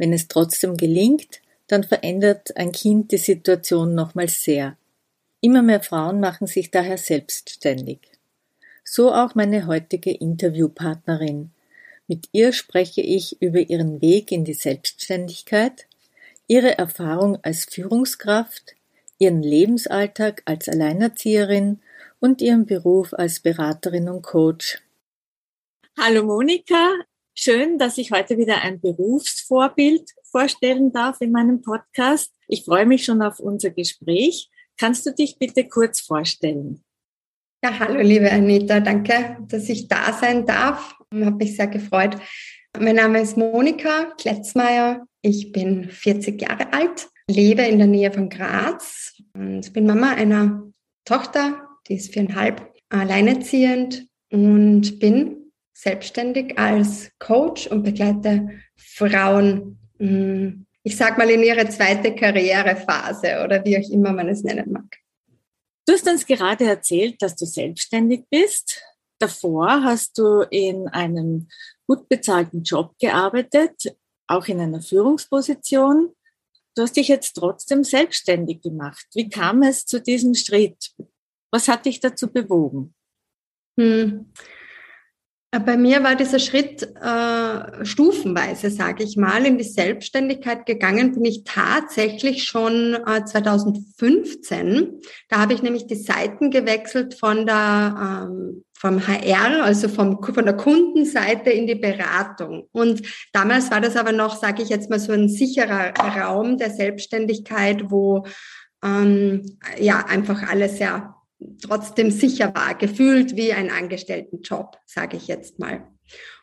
Wenn es trotzdem gelingt, dann verändert ein Kind die Situation nochmals sehr. Immer mehr Frauen machen sich daher selbstständig. So auch meine heutige Interviewpartnerin. Mit ihr spreche ich über ihren Weg in die Selbstständigkeit, ihre Erfahrung als Führungskraft, ihren Lebensalltag als Alleinerzieherin und ihren Beruf als Beraterin und Coach. Hallo Monika, Schön, dass ich heute wieder ein Berufsvorbild vorstellen darf in meinem Podcast. Ich freue mich schon auf unser Gespräch. Kannst du dich bitte kurz vorstellen? Ja, hallo liebe Anita, danke, dass ich da sein darf. Habe mich sehr gefreut. Mein Name ist Monika Kletzmeier. Ich bin 40 Jahre alt, lebe in der Nähe von Graz und bin Mama einer Tochter, die ist viereinhalb, alleinerziehend und bin selbstständig als Coach und begleite Frauen, hm, ich sag mal, in ihre zweite Karrierephase oder wie auch immer man es nennen mag. Du hast uns gerade erzählt, dass du selbstständig bist. Davor hast du in einem gut bezahlten Job gearbeitet, auch in einer Führungsposition. Du hast dich jetzt trotzdem selbstständig gemacht. Wie kam es zu diesem Schritt? Was hat dich dazu bewogen? Hm. Bei mir war dieser Schritt äh, stufenweise, sage ich mal, in die Selbstständigkeit gegangen bin ich tatsächlich schon äh, 2015. Da habe ich nämlich die Seiten gewechselt von der ähm, vom HR, also vom, von der Kundenseite in die Beratung. Und damals war das aber noch, sage ich jetzt mal, so ein sicherer Raum der Selbstständigkeit, wo ähm, ja einfach alles sehr trotzdem sicher war, gefühlt wie ein Angestelltenjob, sage ich jetzt mal.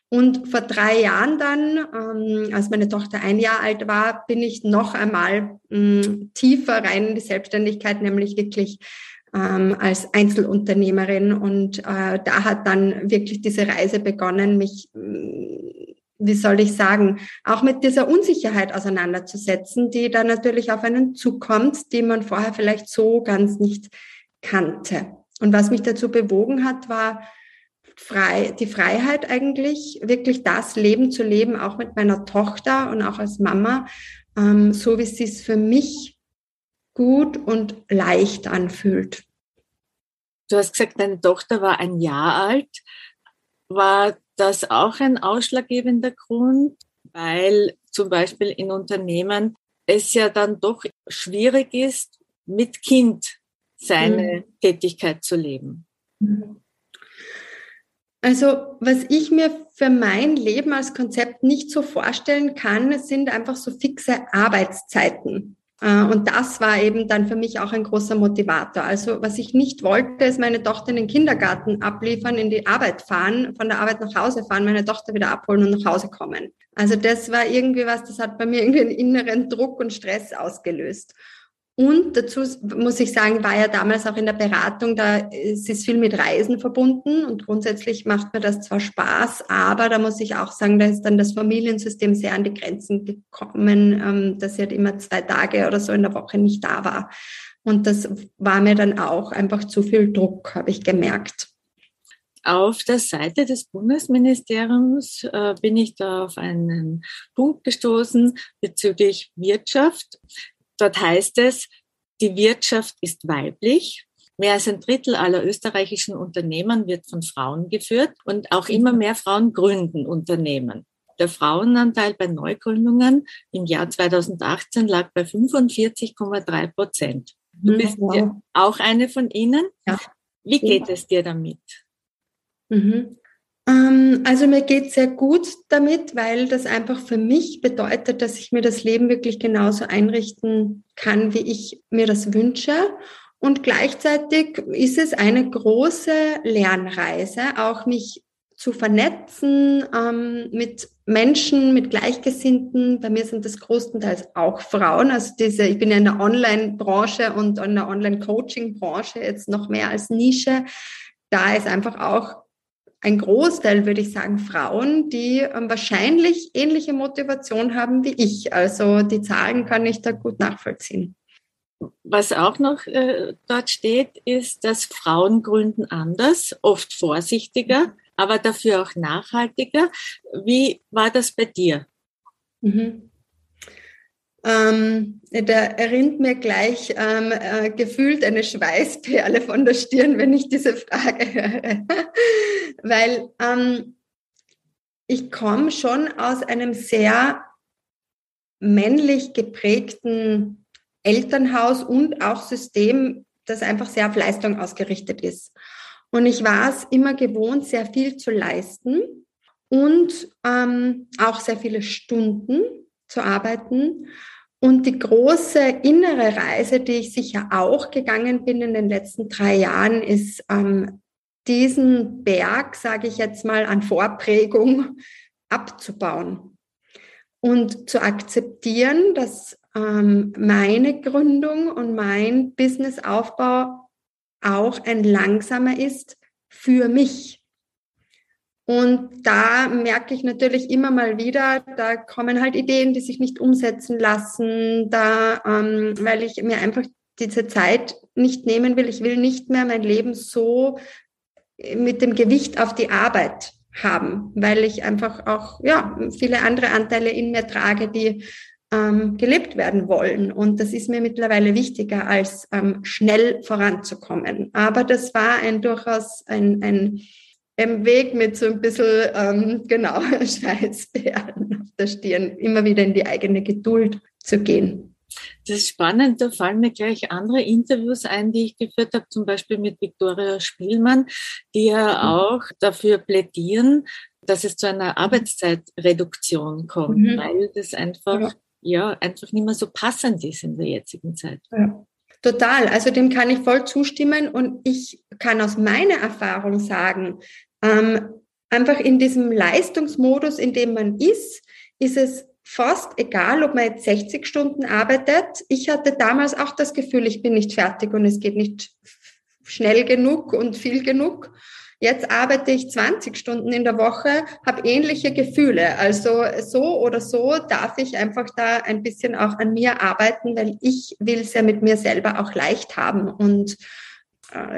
Und vor drei Jahren dann, ähm, als meine Tochter ein Jahr alt war, bin ich noch einmal ähm, tiefer rein in die Selbstständigkeit, nämlich wirklich ähm, als Einzelunternehmerin. Und äh, da hat dann wirklich diese Reise begonnen, mich, äh, wie soll ich sagen, auch mit dieser Unsicherheit auseinanderzusetzen, die da natürlich auf einen zukommt, die man vorher vielleicht so ganz nicht kannte. Und was mich dazu bewogen hat, war frei, die Freiheit eigentlich, wirklich das Leben zu leben, auch mit meiner Tochter und auch als Mama, ähm, so wie es sich für mich gut und leicht anfühlt. Du hast gesagt, deine Tochter war ein Jahr alt. War das auch ein ausschlaggebender Grund, weil zum Beispiel in Unternehmen es ja dann doch schwierig ist, mit Kind seine mhm. Tätigkeit zu leben? Also, was ich mir für mein Leben als Konzept nicht so vorstellen kann, sind einfach so fixe Arbeitszeiten. Äh, und das war eben dann für mich auch ein großer Motivator. Also was ich nicht wollte, ist meine Tochter in den Kindergarten abliefern, in die Arbeit fahren, von der Arbeit nach Hause fahren, meine Tochter wieder abholen und nach Hause kommen. Also das war irgendwie was, das hat bei mir irgendwie einen inneren Druck und Stress ausgelöst. Und dazu muss ich sagen, war ja damals auch in der Beratung, da ist es viel mit Reisen verbunden und grundsätzlich macht mir das zwar Spaß, aber da muss ich auch sagen, da ist dann das Familiensystem sehr an die Grenzen gekommen, ähm, dass ich halt immer zwei Tage oder so in der Woche nicht da war. Und das war mir dann auch einfach zu viel Druck, habe ich gemerkt. Auf der Seite des Bundesministeriums äh, bin ich da auf einen Punkt gestoßen bezüglich Wirtschaft. Dort heißt es, die Wirtschaft ist weiblich. Mehr als ein Drittel aller österreichischen Unternehmen wird von Frauen geführt und auch immer mehr Frauen gründen Unternehmen. Der Frauenanteil bei Neugründungen im Jahr 2018 lag bei 45,3 Prozent. Du mhm, bist ja auch eine von ihnen. Ja. Wie geht es dir damit? Mhm. Ähm, also mir geht sehr gut damit, weil das einfach für mich bedeutet, dass ich mir das Leben wirklich genauso einrichten kann, wie ich mir das wünsche. Und gleichzeitig ist es eine große Lernreise, auch mich zu vernetzen ähm, mit Menschen, mit Gleichgesinnten. Bei mir sind das größtenteils auch Frauen. Also diese, ich bin ja in der Online-Branche und in der Online-Coaching-Branche jetzt noch mehr als Nische. Da ist einfach auch ein Großteil, würde ich sagen, Frauen, die ähm, wahrscheinlich ähnliche Motivation haben wie ich. Also die Zahlen kann ich da gut nachvollziehen. Was auch noch äh, dort steht, ist, dass Frauen gründen anders, oft vorsichtiger, aber dafür auch nachhaltiger. Wie war das bei dir? Mhm. Ähm, da erinnert mir gleich ähm, äh, gefühlt eine Schweißperle von der Stirn, wenn ich diese Frage höre. Weil ähm, ich komme schon aus einem sehr männlich geprägten Elternhaus und auch System, das einfach sehr auf Leistung ausgerichtet ist. Und ich war es immer gewohnt, sehr viel zu leisten und ähm, auch sehr viele Stunden zu arbeiten. Und die große innere Reise, die ich sicher auch gegangen bin in den letzten drei Jahren, ist ähm, diesen Berg, sage ich jetzt mal, an Vorprägung abzubauen und zu akzeptieren, dass ähm, meine Gründung und mein Businessaufbau auch ein langsamer ist für mich. Und da merke ich natürlich immer mal wieder, da kommen halt Ideen, die sich nicht umsetzen lassen, da, ähm, weil ich mir einfach diese Zeit nicht nehmen will. Ich will nicht mehr mein Leben so mit dem Gewicht auf die Arbeit haben, weil ich einfach auch ja viele andere Anteile in mir trage, die ähm, gelebt werden wollen. Und das ist mir mittlerweile wichtiger, als ähm, schnell voranzukommen. Aber das war ein durchaus ein, ein, ein Weg mit so ein bisschen, ähm, genau, Schweißbären auf der Stirn, immer wieder in die eigene Geduld zu gehen. Das ist spannend, da fallen mir gleich andere Interviews ein, die ich geführt habe, zum Beispiel mit Viktoria Spielmann, die ja mhm. auch dafür plädieren, dass es zu einer Arbeitszeitreduktion kommt, mhm. weil das einfach ja ja einfach nicht mehr so passend ist in der jetzigen Zeit. Ja. Total, also dem kann ich voll zustimmen und ich kann aus meiner Erfahrung sagen, ähm, einfach in diesem Leistungsmodus, in dem man ist, ist es fast egal, ob man jetzt 60 Stunden arbeitet. Ich hatte damals auch das Gefühl, ich bin nicht fertig und es geht nicht schnell genug und viel genug. Jetzt arbeite ich 20 Stunden in der Woche, habe ähnliche Gefühle. Also so oder so darf ich einfach da ein bisschen auch an mir arbeiten, weil ich will es ja mit mir selber auch leicht haben. Und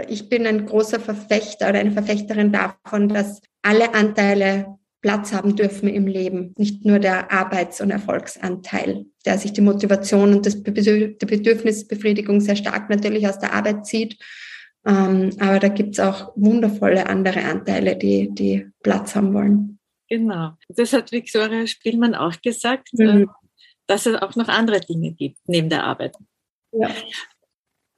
ich bin ein großer Verfechter oder eine Verfechterin davon, dass alle Anteile Platz haben dürfen im Leben, nicht nur der Arbeits- und Erfolgsanteil, der sich die Motivation und das die Bedürfnisbefriedigung sehr stark natürlich aus der Arbeit zieht, ähm, aber da gibt es auch wundervolle andere Anteile, die, die Platz haben wollen. Genau. Das hat Viktoria Spielmann auch gesagt, mhm. Äh, dass es auch noch andere Dinge gibt neben der Arbeit. Ja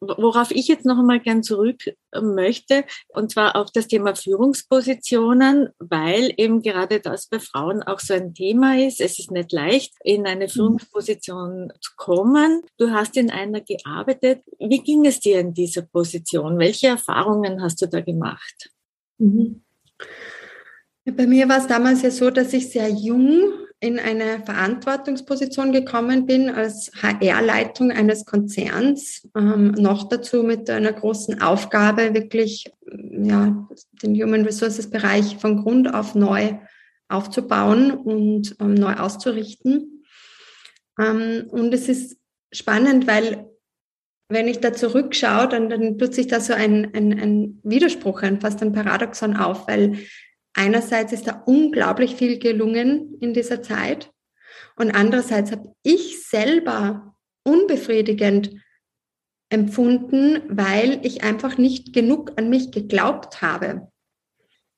worauf ich jetzt noch einmal gern zurück äh, möchte, und zwar auf das Thema Führungspositionen, weil eben gerade das bei Frauen auch so ein Thema ist. Es ist nicht leicht, in eine mhm. Führungsposition zu kommen. Du hast in einer gearbeitet. Wie ging es dir in dieser Position? Welche Erfahrungen hast du da gemacht? Mhm. Bei mir war es damals ja so, dass ich sehr jung in eine Verantwortungsposition gekommen bin als HR-Leitung eines Konzerns, ähm, noch dazu mit einer großen Aufgabe, wirklich ja, den Human Resources Bereich von Grund auf neu aufzubauen und ähm, neu auszurichten. Ähm, und es ist spannend, weil wenn ich da zurückschaue, dann, dann tut sich da so ein, ein, ein Widerspruch, ein, fast ein Paradoxon auf, weil einerseits ist da unglaublich viel gelungen in dieser Zeit und andererseits habe ich selber unbefriedigend empfunden, weil ich einfach nicht genug an mich geglaubt habe.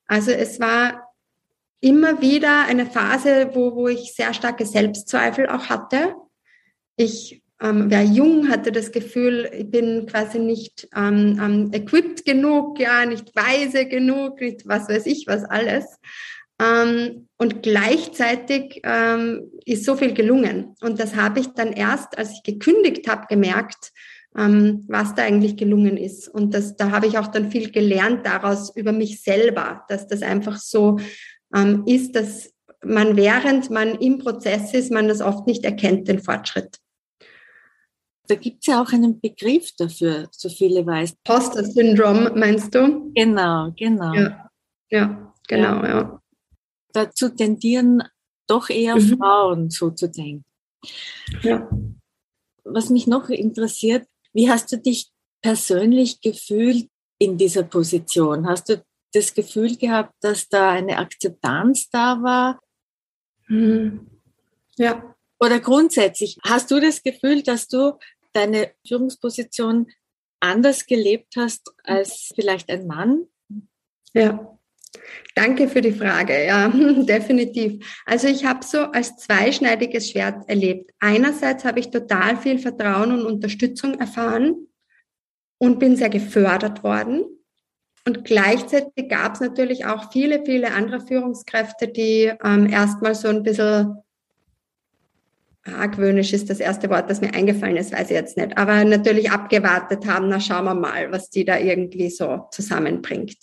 Also es war immer wieder eine Phase, wo, wo ich sehr starke Selbstzweifel auch hatte. Ich ähm, wer jung hatte das Gefühl, ich bin quasi nicht ähm, ähm, equipped genug, ja, nicht weise genug, nicht was weiß ich, was alles. Ähm, und gleichzeitig ähm, ist so viel gelungen. Und das habe ich dann erst, als ich gekündigt habe, gemerkt, ähm, was da eigentlich gelungen ist. Und das, da habe ich auch dann viel gelernt daraus über mich selber, dass das einfach so ähm, ist, dass man während man im Prozess ist, man das oft nicht erkennt, den Fortschritt. Da gibt es ja auch einen Begriff dafür, so viele weiß. Poster-Syndrom, meinst du? Genau, genau. Ja, ja genau, ja. ja. Dazu tendieren doch eher mhm. Frauen so zu denken. Ja. Was mich noch interessiert, wie hast du dich persönlich gefühlt in dieser Position? Hast du das Gefühl gehabt, dass da eine Akzeptanz da war? Mhm. Ja. Oder grundsätzlich, hast du das Gefühl, dass du deine Führungsposition anders gelebt hast als vielleicht ein Mann? Ja. Danke für die Frage. Ja, definitiv. Also ich habe so als zweischneidiges Schwert erlebt. Einerseits habe ich total viel Vertrauen und Unterstützung erfahren und bin sehr gefördert worden. Und gleichzeitig gab es natürlich auch viele, viele andere Führungskräfte, die ähm, erstmal so ein bisschen argwöhnisch ist das erste Wort, das mir eingefallen ist, weiß ich jetzt nicht, aber natürlich abgewartet haben, na schauen wir mal, was die da irgendwie so zusammenbringt.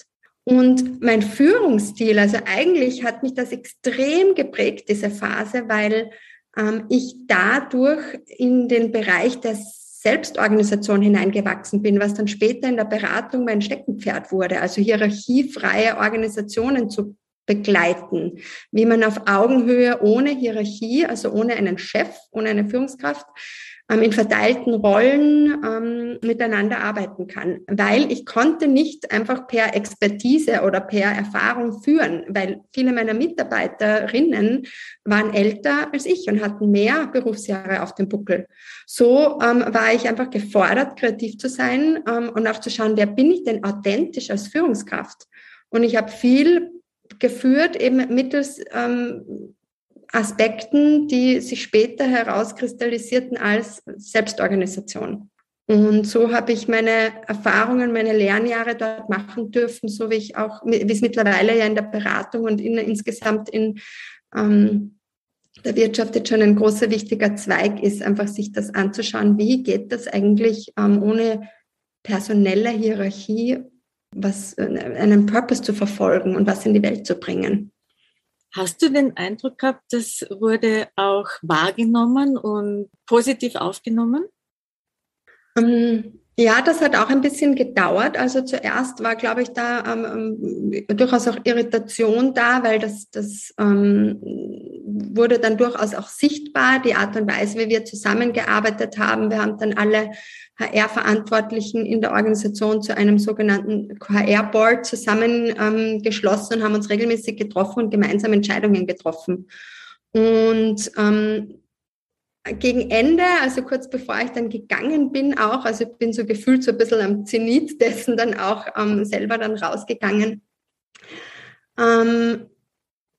Und mein Führungsstil, also eigentlich hat mich das extrem geprägt, diese Phase, weil ähm, ich dadurch in den Bereich der Selbstorganisation hineingewachsen bin, was dann später in der Beratung mein Steckenpferd wurde, also hierarchiefreie Organisationen zu begleiten, wie man auf Augenhöhe ohne Hierarchie, also ohne einen Chef, ohne eine Führungskraft, ähm, in verteilten Rollen ähm, miteinander arbeiten kann. Weil ich konnte nicht einfach per Expertise oder per Erfahrung führen, weil viele meiner Mitarbeiterinnen waren älter als ich und hatten mehr Berufsjahre auf dem Buckel. So ähm, war ich einfach gefordert, kreativ zu sein ähm, und auch zu schauen, wer bin ich denn authentisch als Führungskraft? Und ich habe viel geführt, eben mittels ähm, Aspekten, die sich später herauskristallisierten als Selbstorganisation. Und so habe ich meine Erfahrungen, meine Lernjahre dort machen dürfen, so wie ich auch, wie es mittlerweile ja in der Beratung und in, insgesamt in ähm, der Wirtschaft jetzt schon ein großer, wichtiger Zweig ist, einfach sich das anzuschauen, wie geht das eigentlich ähm, ohne personelle Hierarchie was, äh, einen Purpose zu verfolgen und was in die Welt zu bringen. Hast du den Eindruck gehabt, das wurde auch wahrgenommen und positiv aufgenommen? Ähm, ja, das hat auch ein bisschen gedauert. Also zuerst war, glaube ich, da ähm, ähm, durchaus auch Irritation da, weil das, das ähm, wurde dann durchaus auch sichtbar, die Art und Weise, wie wir zusammengearbeitet haben. Wir haben dann alle HR-Verantwortlichen in der Organisation zu einem sogenannten HR-Board zusammengeschlossen ähm, und haben uns regelmäßig getroffen und gemeinsam Entscheidungen getroffen. Und ähm, gegen Ende, also kurz bevor ich dann gegangen bin auch, also ich bin so gefühlt so ein bisschen am Zenit dessen dann auch ähm, selber dann rausgegangen, ähm,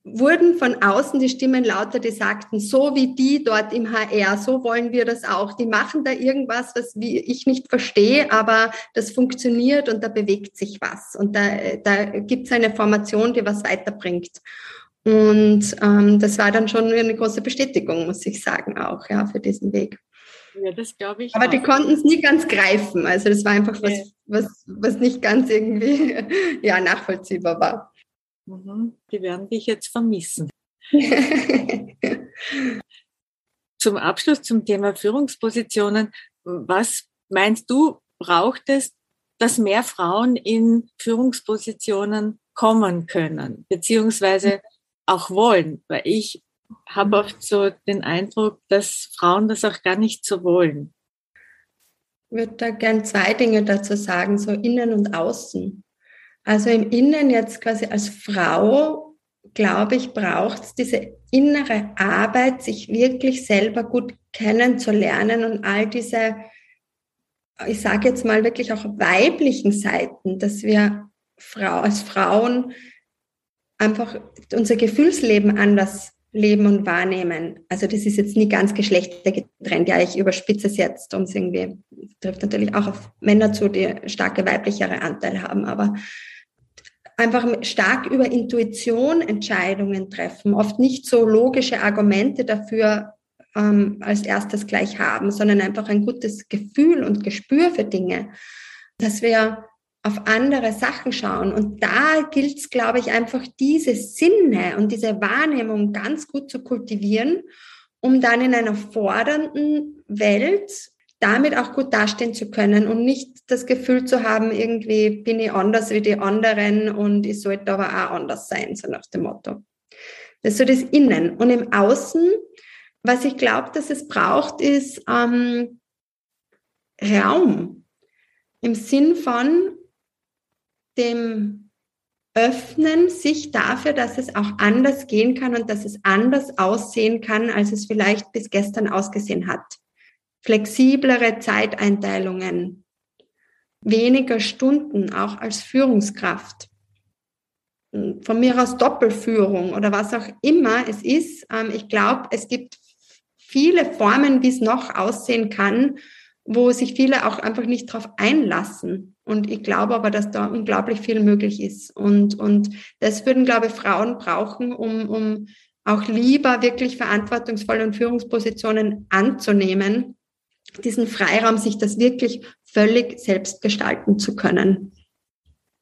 wurden von außen die Stimmen lauter, die sagten, so wie die dort im HR, so wollen wir das auch. Die machen da irgendwas, was ich nicht verstehe, aber das funktioniert und da bewegt sich was. Und da, da gibt es eine Formation, die was weiterbringt. Und ähm, das war dann schon eine große Bestätigung, muss ich sagen, auch ja, für diesen Weg. Ja, das glaube ich. Aber auch. die konnten es nie ganz greifen. Also das war einfach was, ja. was, was nicht ganz irgendwie ja, nachvollziehbar war. Mhm. Die werden dich jetzt vermissen. zum Abschluss zum Thema Führungspositionen. Was meinst du, braucht es, dass mehr Frauen in Führungspositionen kommen können, beziehungsweise auch wollen? Weil ich habe oft so den Eindruck, dass Frauen das auch gar nicht so wollen. Ich würde da gern zwei Dinge dazu sagen, so innen und außen. Also im Innen jetzt quasi als Frau, glaube ich, braucht es diese innere Arbeit, sich wirklich selber gut kennenzulernen und all diese, ich sage jetzt mal wirklich auch weiblichen Seiten, dass wir Frau, als Frauen einfach unser Gefühlsleben anders leben und wahrnehmen. Also das ist jetzt nie ganz geschlechtergetrennt. Ja, ich überspitze es jetzt, es irgendwie, trifft natürlich auch auf Männer zu, die starke weiblichere Anteile haben, aber einfach stark über Intuition Entscheidungen treffen, oft nicht so logische Argumente dafür ähm, als erstes gleich haben, sondern einfach ein gutes Gefühl und Gespür für Dinge, dass wir auf andere Sachen schauen. Und da gilt es, glaube ich, einfach diese Sinne und diese Wahrnehmung ganz gut zu kultivieren, um dann in einer fordernden Welt damit auch gut dastehen zu können und nicht das Gefühl zu haben, irgendwie bin ich anders wie die anderen und ich sollte aber auch anders sein, so nach dem Motto. Das ist so das Innen. Und im Außen, was ich glaube, dass es braucht, ist ähm, Raum. Im Sinn von dem Öffnen sich dafür, dass es auch anders gehen kann und dass es anders aussehen kann, als es vielleicht bis gestern ausgesehen hat flexiblere Zeiteinteilungen, weniger Stunden auch als Führungskraft. Von mir aus Doppelführung oder was auch immer es ist. Ähm, ich glaube, es gibt viele Formen, wie es noch aussehen kann, wo sich viele auch einfach nicht darauf einlassen. Und ich glaube aber, dass da unglaublich viel möglich ist. Und, und das würden, glaube ich, Frauen brauchen, um, um auch lieber wirklich verantwortungsvolle und Führungspositionen anzunehmen, diesen Freiraum, sich das wirklich völlig selbst gestalten zu können.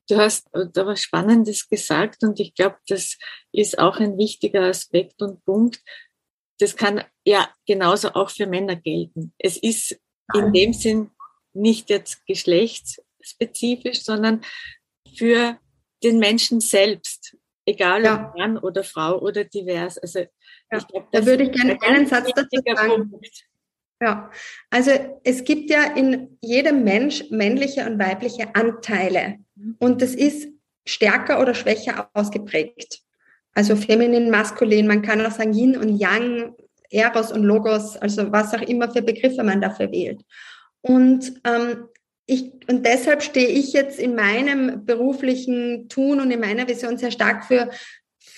Du hast da was Spannendes gesagt und ich glaube, das ist auch ein wichtiger Aspekt und Punkt. Das kann ja genauso auch für Männer gelten. Es ist in dem Sinn nicht jetzt geschlechtsspezifisch, sondern für den Menschen selbst, egal ja. ob Mann oder Frau oder divers. Also ja. ich glaube, da würde ich gerne einen Satz dazu sagen. Punkt. Ja, also es gibt ja in jedem Mensch männliche und weibliche Anteile und das ist stärker oder schwächer ausgeprägt. Also feminin, maskulin, man kann auch sagen Yin und Yang, Eros und Logos, also was auch immer für Begriffe man dafür wählt. Und ähm, ich, und deshalb stehe ich jetzt in meinem beruflichen Tun und in meiner Vision sehr stark für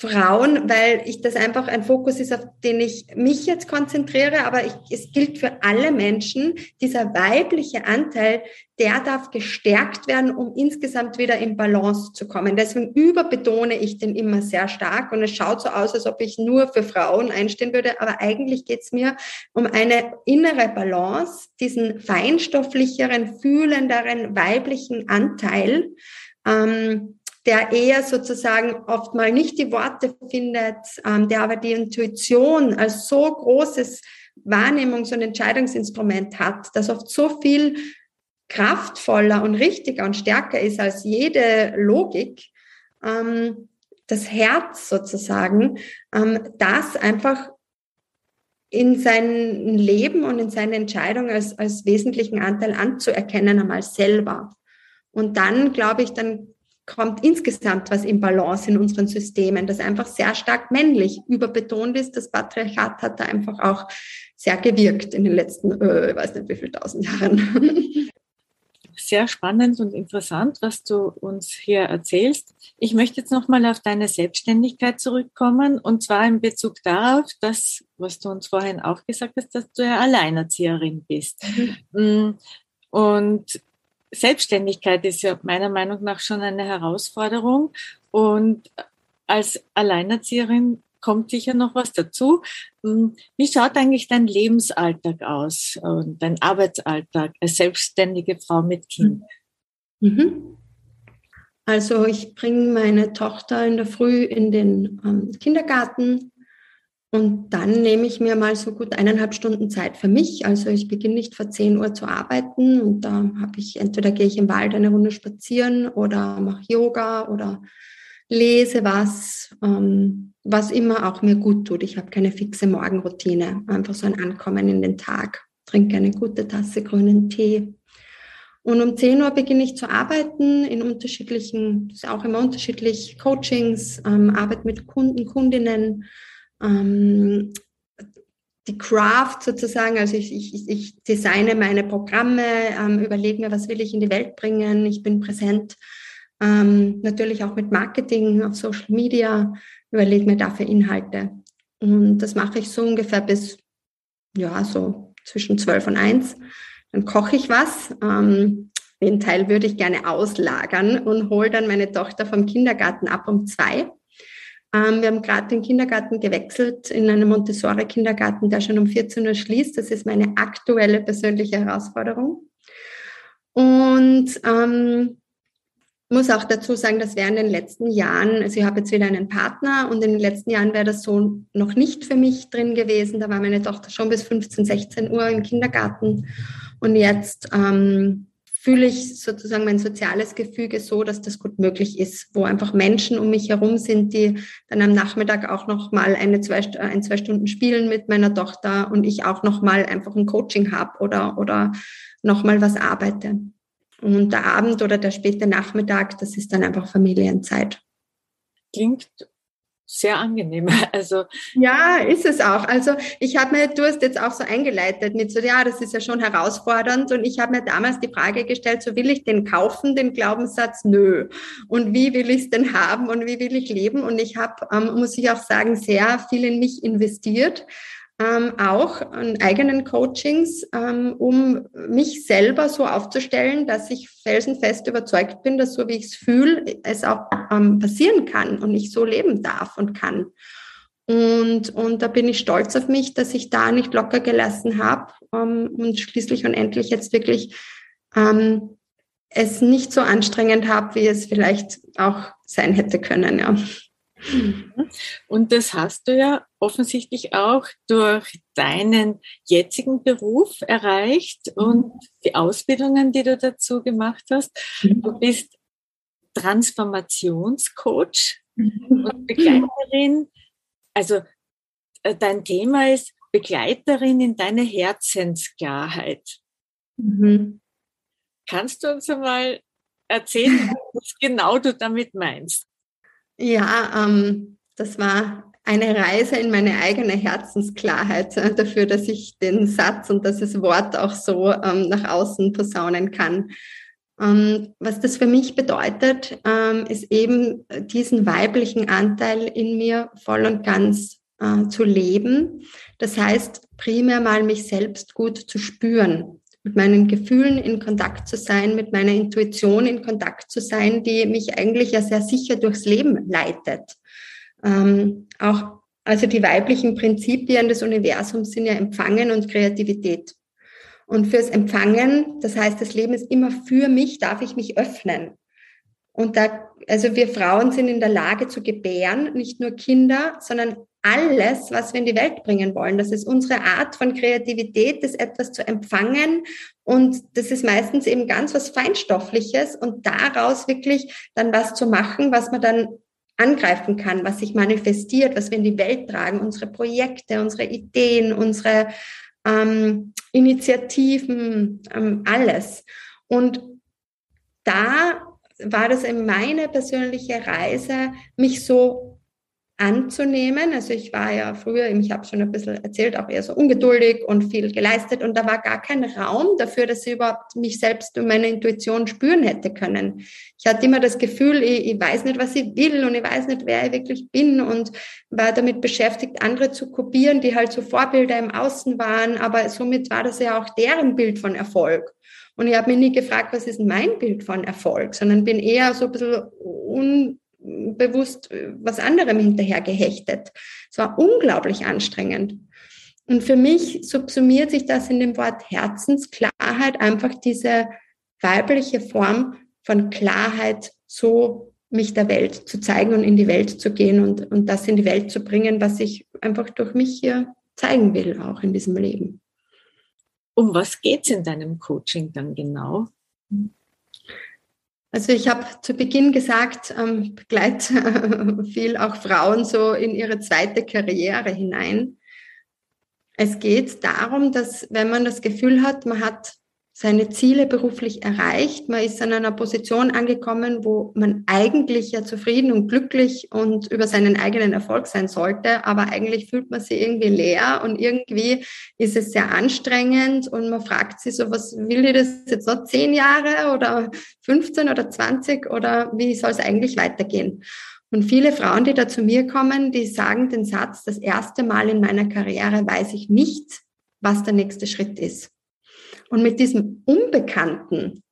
Frauen, weil ich das einfach ein Fokus ist, auf den ich mich jetzt konzentriere, aber ich, es gilt für alle Menschen, dieser weibliche Anteil, der darf gestärkt werden, um insgesamt wieder in Balance zu kommen. Deswegen überbetone ich den immer sehr stark und es schaut so aus, als ob ich nur für Frauen einstehen würde, aber eigentlich geht es mir um eine innere Balance, diesen feinstofflicheren, fühlenderen weiblichen Anteil. Ähm, der eher sozusagen oft mal nicht die Worte findet, ähm, der aber die Intuition als so großes Wahrnehmungs- und Entscheidungsinstrument hat, das oft so viel kraftvoller und richtiger und stärker ist als jede Logik, ähm, das Herz sozusagen, ähm, das einfach in sein Leben und in seine Entscheidung als, als wesentlichen Anteil anzuerkennen, einmal selber. Und dann, glaube ich, dann kommt insgesamt was in Balance in unseren Systemen, das einfach sehr stark männlich überbetont ist. Das Patriarchat hat da einfach auch sehr gewirkt in den letzten, äh, ich weiß nicht wie viel tausend Jahren. Sehr spannend und interessant, was du uns hier erzählst. Ich möchte jetzt nochmal auf deine Selbstständigkeit zurückkommen und zwar in Bezug darauf, dass, was du uns vorhin auch gesagt hast, dass du ja Alleinerzieherin bist. Mhm. Und Selbstständigkeit ist ja meiner Meinung nach schon eine Herausforderung und als Alleinerzieherin kommt sicher noch was dazu. Hm, wie schaut eigentlich dein Lebensalltag aus und dein Arbeitsalltag als selbstständige Frau mit Kind? Mhm. Also ich bringe meine Tochter in der Früh in den ähm, Kindergarten und dann nehme ich mir mal so gut eineinhalb Stunden Zeit für mich. Also ich beginne nicht vor 10 Uhr zu arbeiten und da habe ich, entweder gehe ich im Wald eine Runde spazieren oder mache Yoga oder lese was, ähm, was immer auch mir gut tut. Ich habe keine fixe Morgenroutine, einfach so ein Ankommen in den Tag. Trinke eine gute Tasse grünen Tee. Und um 10 Uhr beginne ich zu arbeiten in unterschiedlichen, das ist auch immer unterschiedlich, Coachings, ähm, Arbeit mit Kunden, Kundinnen, ähm, die Craft sozusagen, also ich, ich, ich designe meine Programme, ähm, überlege mir, was will ich in die Welt bringen, ich bin präsent, ähm, natürlich auch mit Marketing auf Social Media, überlege mir dafür Inhalte. Und das mache ich so ungefähr bis, ja, so zwischen zwölf und eins. Dann koche ich was. Ähm, den Teil würde ich gerne auslagern und hole dann meine Tochter vom Kindergarten ab um zwei wir haben gerade den Kindergarten gewechselt in einen Montessori-Kindergarten, der schon um 14 Uhr schließt. Das ist meine aktuelle persönliche Herausforderung. Und ähm, muss auch dazu sagen, dass während den letzten Jahren, also ich habe jetzt wieder einen Partner und in den letzten Jahren wäre das so noch nicht für mich drin gewesen. Da war meine Tochter schon bis 15, 16 Uhr im Kindergarten. Und jetzt ähm, fühle ich sozusagen mein soziales Gefüge so, dass das gut möglich ist, wo einfach Menschen um mich herum sind, die dann am Nachmittag auch noch mal eine zwei, ein, zwei Stunden spielen mit meiner Tochter und ich auch noch mal einfach ein Coaching habe oder, oder noch mal was arbeite. Und der Abend oder der späte Nachmittag, das ist dann einfach Familienzeit. Klingt sehr angenehm. Also ja, ist es auch. Also ich habe mir, du hast jetzt auch so eingeleitet mit so, ja, das ist ja schon herausfordernd. Und ich habe mir damals die Frage gestellt, so will ich den kaufen, den Glaubenssatz, nö. Und wie will ich es denn haben und wie will ich leben? Und ich habe, ähm, muss ich auch sagen, sehr viel in mich investiert ähm, auch an eigenen Coachings, ähm, um mich selber so aufzustellen, dass ich felsenfest überzeugt bin, dass so wie ich es fühle, es auch ähm, passieren kann und ich so leben darf und kann. Und, und da bin ich stolz auf mich, dass ich da nicht locker gelassen habe ähm, und schließlich und endlich jetzt wirklich ähm, es nicht so anstrengend habe, wie es vielleicht auch sein hätte können. Ja. Und das hast du ja offensichtlich auch durch deinen jetzigen Beruf erreicht und die Ausbildungen, die du dazu gemacht hast. Mhm. Du bist Transformationscoach mhm. und Begleiterin. Also äh, dein Thema ist Begleiterin in deine Herzensklarheit. Mhm. Kannst du uns einmal erzählen, was genau du damit meinst? Ja, ähm, das war eine Reise in meine eigene Herzensklarheit äh, dafür, dass ich den Satz und das Wort auch so ähm, nach außen posaunen kann. Ähm, was das für mich bedeutet, ähm, ist eben diesen weiblichen Anteil in mir voll und ganz äh, zu leben. Das heißt, primär mal mich selbst gut zu spüren mit meinen Gefühlen in Kontakt zu sein, mit meiner Intuition in Kontakt zu sein, die mich eigentlich ja sehr sicher durchs Leben leitet. Ähm, auch also die weiblichen Prinzipien des Universums sind ja Empfangen und Kreativität. Und fürs Empfangen, das heißt, das Leben ist immer für mich, darf ich mich öffnen. Und da, also wir Frauen sind in der Lage zu gebären, nicht nur Kinder, sondern alles, was wir in die Welt bringen wollen. Das ist unsere Art von Kreativität, das etwas zu empfangen. Und das ist meistens eben ganz was Feinstoffliches und daraus wirklich dann was zu machen, was man dann angreifen kann, was sich manifestiert, was wir in die Welt tragen, unsere Projekte, unsere Ideen, unsere ähm, Initiativen, ähm, alles. Und da war das eben meine persönliche Reise, mich so anzunehmen. Also ich war ja früher, ich habe schon ein bisschen erzählt, auch eher so ungeduldig und viel geleistet und da war gar kein Raum dafür, dass ich überhaupt mich selbst und meine Intuition spüren hätte können. Ich hatte immer das Gefühl, ich, ich weiß nicht, was ich will und ich weiß nicht, wer ich wirklich bin und war damit beschäftigt, andere zu kopieren, die halt so Vorbilder im Außen waren, aber somit war das ja auch deren Bild von Erfolg. Und ich habe mich nie gefragt, was ist mein Bild von Erfolg, sondern bin eher so ein bisschen un bewusst was anderem hinterher gehechtet. Es war unglaublich anstrengend. Und für mich subsumiert sich das in dem Wort Herzensklarheit einfach diese weibliche Form von Klarheit, so mich der Welt zu zeigen und in die Welt zu gehen und, und das in die Welt zu bringen, was ich einfach durch mich hier zeigen will, auch in diesem Leben. Um was geht es in deinem Coaching dann genau? Also ich habe zu Beginn gesagt, ähm, begleite viel auch Frauen so in ihre zweite Karriere hinein. Es geht darum, dass wenn man das Gefühl hat, man hat seine Ziele beruflich erreicht. Man ist an einer Position angekommen, wo man eigentlich ja zufrieden und glücklich und über seinen eigenen Erfolg sein sollte, aber eigentlich fühlt man sich irgendwie leer und irgendwie ist es sehr anstrengend und man fragt sich so, was will ich das jetzt noch zehn Jahre oder 15 oder 20 oder wie soll es eigentlich weitergehen? Und viele Frauen, die da zu mir kommen, die sagen den Satz, das erste Mal in meiner Karriere weiß ich nicht, was der nächste Schritt ist. Und mit diesem Unbekannten,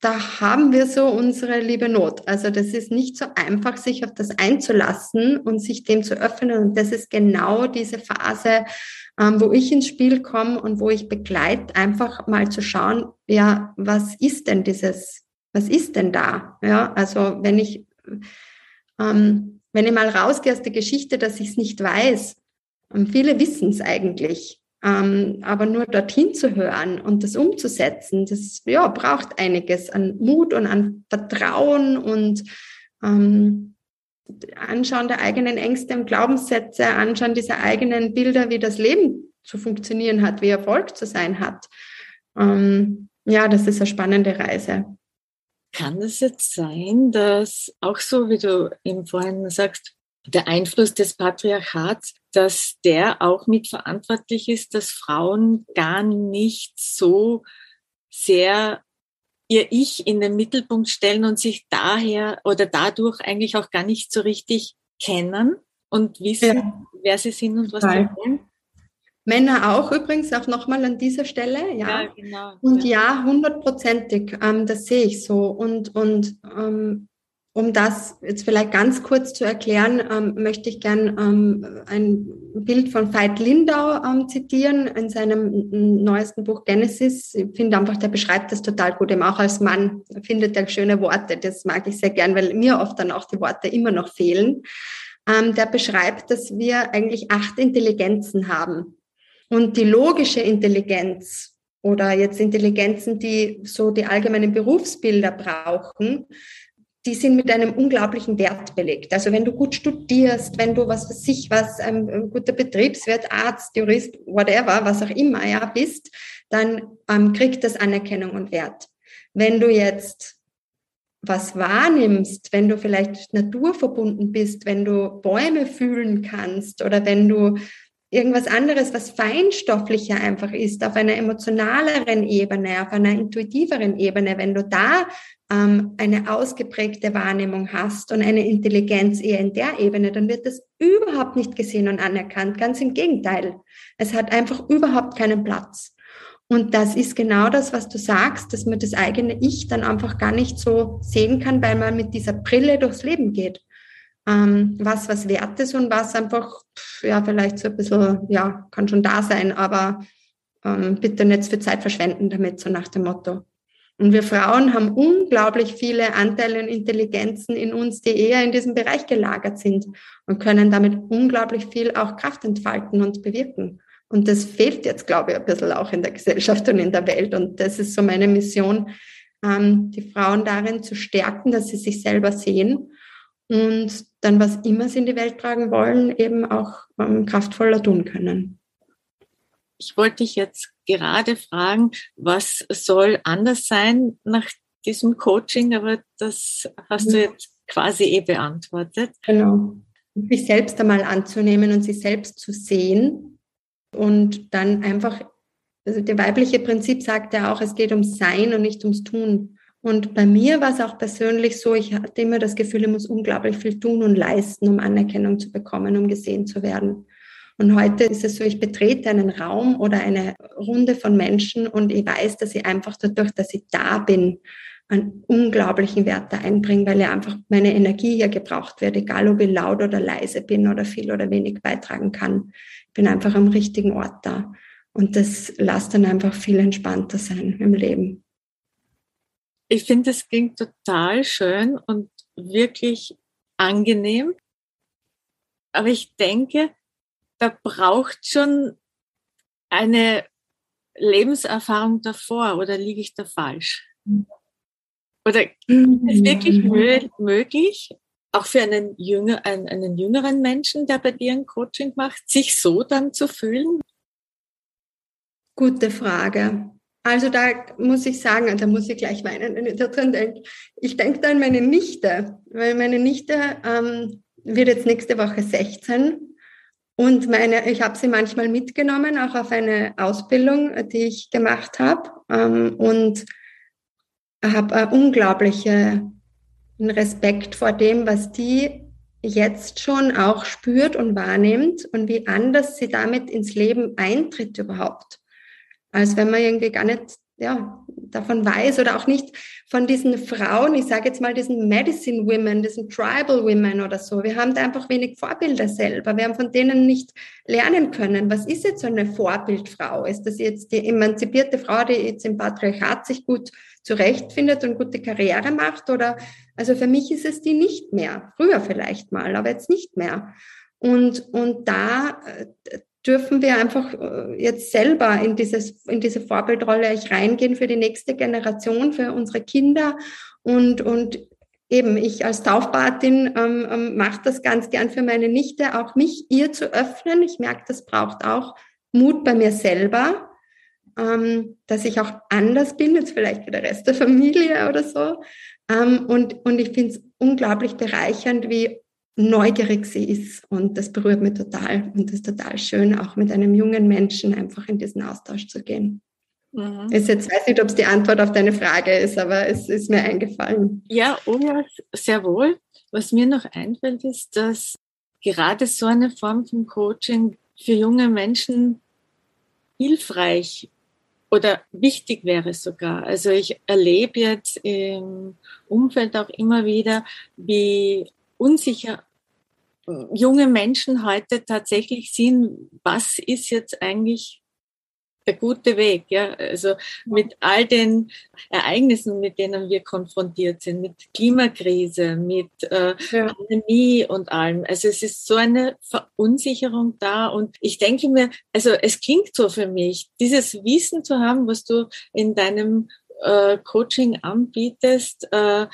da haben wir so unsere liebe Not. Also das ist nicht so einfach, sich auf das einzulassen und sich dem zu öffnen. Und das ist genau diese Phase, ähm, wo ich ins Spiel komme und wo ich begleite, einfach mal zu schauen, ja, was ist denn dieses, was ist denn da? Ja, also wenn ich, ähm, wenn ich mal rausgehe aus der Geschichte, dass ich es nicht weiß, und viele wissen es eigentlich, ähm, aber nur dorthin zu hören und das umzusetzen, das ja, braucht einiges an Mut und an Vertrauen und ähm, Anschauen der eigenen Ängste und Glaubenssätze, Anschauen dieser eigenen Bilder, wie das Leben zu funktionieren hat, wie Erfolg zu sein hat. Ähm, ja, das ist eine spannende Reise. Kann es jetzt sein, dass auch so, wie du eben vorhin sagst, der Einfluss des Patriarchats, dass der auch mitverantwortlich ist, dass Frauen gar nicht so sehr ihr Ich in den Mittelpunkt stellen und sich daher oder dadurch eigentlich auch gar nicht so richtig kennen und wissen, ja. wer sie sind und was sie wollen. Männer auch übrigens, auch nochmal an dieser Stelle, ja. ja genau, und ja, hundertprozentig, ähm, das sehe ich so. Und, und ähm, um das jetzt vielleicht ganz kurz zu erklären, ähm, möchte ich gern ähm, ein Bild von Veit Lindau ähm, zitieren in seinem neuesten Buch Genesis. Ich finde einfach, der beschreibt das total gut. Eben auch als Mann findet er schöne Worte. Das mag ich sehr gern, weil mir oft dann auch die Worte immer noch fehlen. Ähm, der beschreibt, dass wir eigentlich acht Intelligenzen haben. Und die logische Intelligenz oder jetzt Intelligenzen, die so die allgemeinen Berufsbilder brauchen, die sind mit einem unglaublichen Wert belegt. Also wenn du gut studierst, wenn du was für sich was, ein, guter Betriebswirt, Arzt, Jurist, whatever, was auch immer, ja, bist, dann ähm, kriegt das Anerkennung und Wert. Wenn du jetzt was wahrnimmst, wenn du vielleicht naturverbunden bist, wenn du Bäume fühlen kannst oder wenn du irgendwas anderes, was feinstofflicher einfach ist, auf einer emotionaleren Ebene, auf einer intuitiveren Ebene, wenn du da ähm, eine ausgeprägte Wahrnehmung hast und eine Intelligenz eher in der Ebene, dann wird das überhaupt nicht gesehen und anerkannt. Ganz im Gegenteil. Es hat einfach überhaupt keinen Platz. Und das ist genau das, was du sagst, dass man das eigene Ich dann einfach gar nicht so sehen kann, weil man mit dieser Brille durchs Leben geht ähm, was was wert ist und was einfach, ja, vielleicht so ein bisschen, ja, kann schon da sein, aber ähm, bitte nicht für Zeit verschwenden damit, so nach dem Motto. Und wir Frauen haben unglaublich viele Anteile und Intelligenzen in uns, die eher in diesem Bereich gelagert sind und können damit unglaublich viel auch Kraft entfalten und bewirken. Und das fehlt jetzt, glaube ich, ein bisschen auch in der Gesellschaft und in der Welt. Und das ist so meine Mission, ähm, die Frauen darin zu stärken, dass sie sich selber sehen und dann, was immer sie in die Welt tragen wollen, eben auch ähm, kraftvoller tun können. Ich wollte dich jetzt gerade fragen, was soll anders sein nach diesem Coaching, aber das hast du jetzt quasi eh beantwortet. Genau. Sich selbst einmal anzunehmen und sich selbst zu sehen und dann einfach, also der weibliche Prinzip sagt ja auch, es geht ums Sein und nicht ums Tun. Und bei mir war es auch persönlich so, ich hatte immer das Gefühl, ich muss unglaublich viel tun und leisten, um Anerkennung zu bekommen, um gesehen zu werden. Und heute ist es so, ich betrete einen Raum oder eine Runde von Menschen und ich weiß, dass ich einfach dadurch, dass ich da bin, einen unglaublichen Wert da einbringe, weil ja einfach meine Energie hier gebraucht wird, egal ob ich laut oder leise bin oder viel oder wenig beitragen kann. Ich bin einfach am richtigen Ort da. Und das lässt dann einfach viel entspannter sein im Leben. Ich finde, es klingt total schön und wirklich angenehm. Aber ich denke, da braucht schon eine Lebenserfahrung davor oder liege ich da falsch? Oder ist es wirklich mö möglich, auch für einen, jünger, einen, einen jüngeren Menschen, der bei dir ein Coaching macht, sich so dann zu fühlen? Gute Frage. Also da muss ich sagen, da muss ich gleich weinen, wenn ich daran denke. Ich denke da an meine Nichte, weil meine Nichte ähm, wird jetzt nächste Woche 16 und meine, ich habe sie manchmal mitgenommen, auch auf eine Ausbildung, die ich gemacht habe ähm, und habe unglaublichen Respekt vor dem, was die jetzt schon auch spürt und wahrnimmt und wie anders sie damit ins Leben eintritt überhaupt als wenn man irgendwie gar nicht ja, davon weiß oder auch nicht von diesen Frauen, ich sage jetzt mal diesen Medicine Women, diesen Tribal Women oder so. Wir haben da einfach wenig Vorbilder selber. Wir haben von denen nicht lernen können. Was ist jetzt so eine Vorbildfrau? Ist das jetzt die emanzipierte Frau, die jetzt im Patriarchat sich gut zurechtfindet und gute Karriere macht? Oder, also für mich ist es die nicht mehr. Früher vielleicht mal, aber jetzt nicht mehr. Und, und da, äh, dürfen wir einfach äh, jetzt selber in, dieses, in diese Vorbildrolle reingehen für die nächste Generation, für unsere Kinder. Und, und eben, ich als Taufpatin ähm, ähm, mache das ganz gern für meine Nichte, auch mich ihr zu öffnen. Ich merke, das braucht auch Mut bei mir selber, ähm, dass ich auch anders bin, jetzt vielleicht wie der Rest der Familie oder so. Ähm, und, und ich finde es unglaublich bereichernd, wie neugierig sie ist. Und das berührt mich total. Und das ist total schön, auch mit einem jungen Menschen einfach in diesen Austausch zu gehen. Mhm. Ich jetzt weiß nicht, ob es die Antwort auf deine Frage ist, aber es ist mir eingefallen. Ja, oh ja, sehr wohl. Was mir noch einfällt, ist, dass gerade so eine Form von Coaching für junge Menschen hilfreich oder wichtig wäre sogar. Also ich erlebe jetzt im Umfeld auch immer wieder, wie unsicher junge Menschen heute tatsächlich sind, was ist jetzt eigentlich der gute Weg, ja. Also mit all den Ereignissen, mit denen wir konfrontiert sind, mit Klimakrise, mit äh, ja. Pandemie und allem. Also es ist so eine Verunsicherung da und ich denke mir, also es klingt so für mich, dieses Wissen zu haben, was du in deinem äh, Coaching anbietest, äh,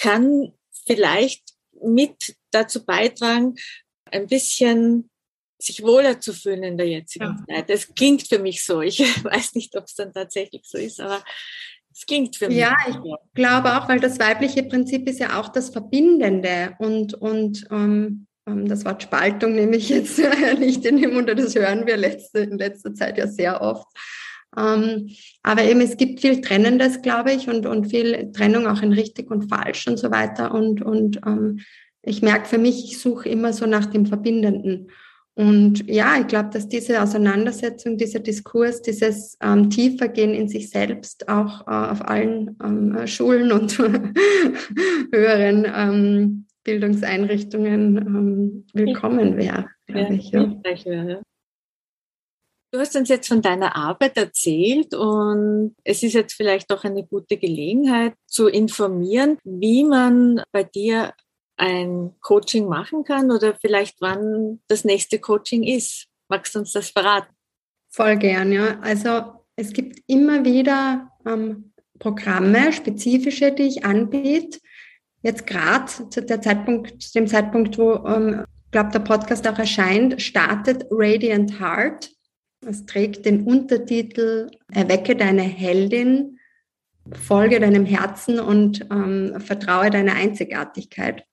kann vielleicht mit dazu beitragen, ein bisschen sich wohler zu fühlen in der jetzigen ja. Zeit. Das klingt für mich so. Ich weiß nicht, ob es dann tatsächlich so ist, aber es klingt für mich. Ja, ich glaube auch, weil das weibliche Prinzip ist ja auch das Verbindende und, und ähm, ähm das Wort Spaltung nehme ich jetzt nicht in den Mund, das hören wir letzte, in letzter Zeit ja sehr oft. Ähm, aber eben, es gibt viel Trennendes, glaube ich, und, und viel Trennung auch in richtig und falsch und so weiter. Und, und ähm, ich merke für mich, ich suche immer so nach dem Verbindenden. Und ja, ich glaube, dass diese Auseinandersetzung, dieser Diskurs, dieses ähm, Tiefergehen in sich selbst auch äh, auf allen ähm, Schulen und höheren ähm, Bildungseinrichtungen ähm, willkommen wäre. Ja. ja. Du hast uns jetzt von deiner Arbeit erzählt und es ist jetzt vielleicht auch eine gute Gelegenheit zu informieren, wie man bei dir ein Coaching machen kann oder vielleicht wann das nächste Coaching ist. Magst du uns das verraten? Voll gern, ja. Also es gibt immer wieder ähm, Programme, spezifische, die ich anbiete. Jetzt gerade zu, der Zeitpunkt, dem Zeitpunkt, wo ähm, glaube der Podcast auch erscheint, startet Radiant Heart. Es trägt den Untertitel Erwecke deine Heldin, folge deinem Herzen und ähm, vertraue deiner Einzigartigkeit.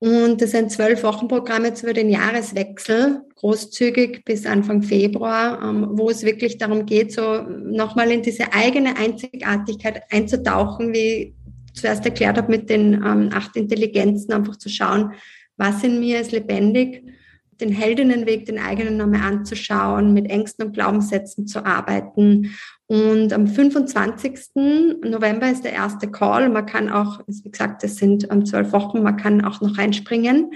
Und das sind zwölf Wochenprogramm jetzt über den Jahreswechsel, großzügig bis Anfang Februar, ähm, wo es wirklich darum geht, so nochmal in diese eigene Einzigartigkeit einzutauchen, wie ich zuerst erklärt habe, mit den ähm, acht Intelligenzen, einfach zu schauen, was in mir ist lebendig den Heldinnenweg, den eigenen nochmal anzuschauen, mit Ängsten und Glaubenssätzen zu arbeiten. Und am 25. November ist der erste Call. Man kann auch, wie gesagt, das sind zwölf Wochen, man kann auch noch reinspringen.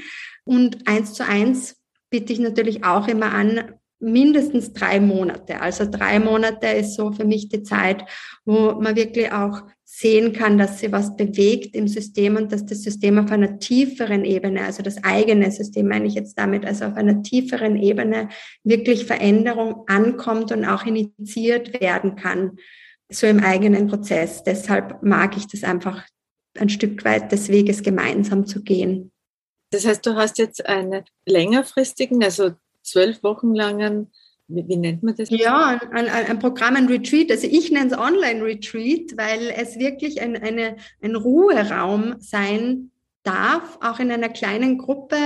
Und eins zu eins biete ich natürlich auch immer an, mindestens drei Monate. Also drei Monate ist so für mich die Zeit, wo man wirklich auch sehen kann, dass sie was bewegt im System und dass das System auf einer tieferen Ebene, also das eigene System meine ich jetzt damit, also auf einer tieferen Ebene wirklich Veränderung ankommt und auch initiiert werden kann, so im eigenen Prozess. Deshalb mag ich das einfach ein Stück weit des Weges gemeinsam zu gehen. Das heißt, du hast jetzt einen längerfristigen, also zwölf Wochen langen wie, wie, nennt man das? Ja, ein, ein, Programm, ein Retreat. Also ich nenne es Online-Retreat, weil es wirklich ein, eine, ein Ruheraum sein darf, auch in einer kleinen Gruppe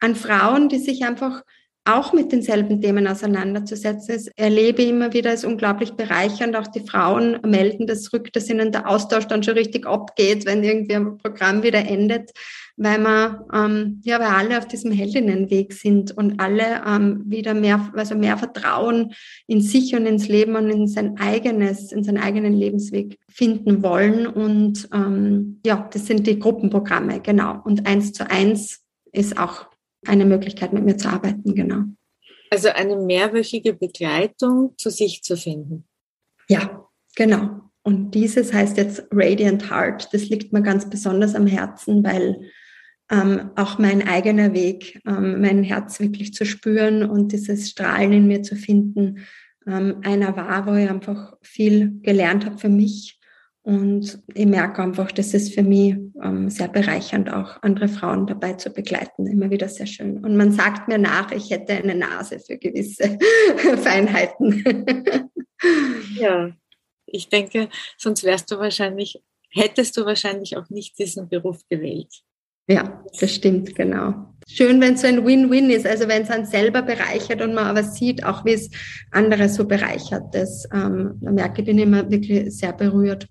an Frauen, die sich einfach auch mit denselben Themen auseinanderzusetzen. Ich erlebe immer wieder, es ist unglaublich bereichernd. Auch die Frauen melden das zurück, dass ihnen der Austausch dann schon richtig abgeht, wenn irgendwie ein Programm wieder endet, weil man, ähm, ja, weil alle auf diesem Heldinnenweg sind und alle ähm, wieder mehr, also mehr Vertrauen in sich und ins Leben und in sein eigenes, in seinen eigenen Lebensweg finden wollen. Und ähm, ja, das sind die Gruppenprogramme, genau. Und eins zu eins ist auch eine Möglichkeit, mit mir zu arbeiten, genau. Also eine mehrwöchige Begleitung zu sich zu finden. Ja, genau. Und dieses heißt jetzt Radiant Heart. Das liegt mir ganz besonders am Herzen, weil ähm, auch mein eigener Weg, ähm, mein Herz wirklich zu spüren und dieses Strahlen in mir zu finden, ähm, einer war, wo ich einfach viel gelernt habe für mich und ich merke einfach, das ist für mich ähm, sehr bereichernd, auch andere Frauen dabei zu begleiten. Immer wieder sehr schön. Und man sagt mir nach, ich hätte eine Nase für gewisse Feinheiten. ja, ich denke, sonst wärst du wahrscheinlich, hättest du wahrscheinlich auch nicht diesen Beruf gewählt. Ja, das stimmt, genau. Schön, wenn es so ein Win-Win ist, also wenn es einen selber bereichert und man aber sieht, auch wie es andere so bereichert. Das ähm, da merke ich, bin immer wirklich sehr berührt.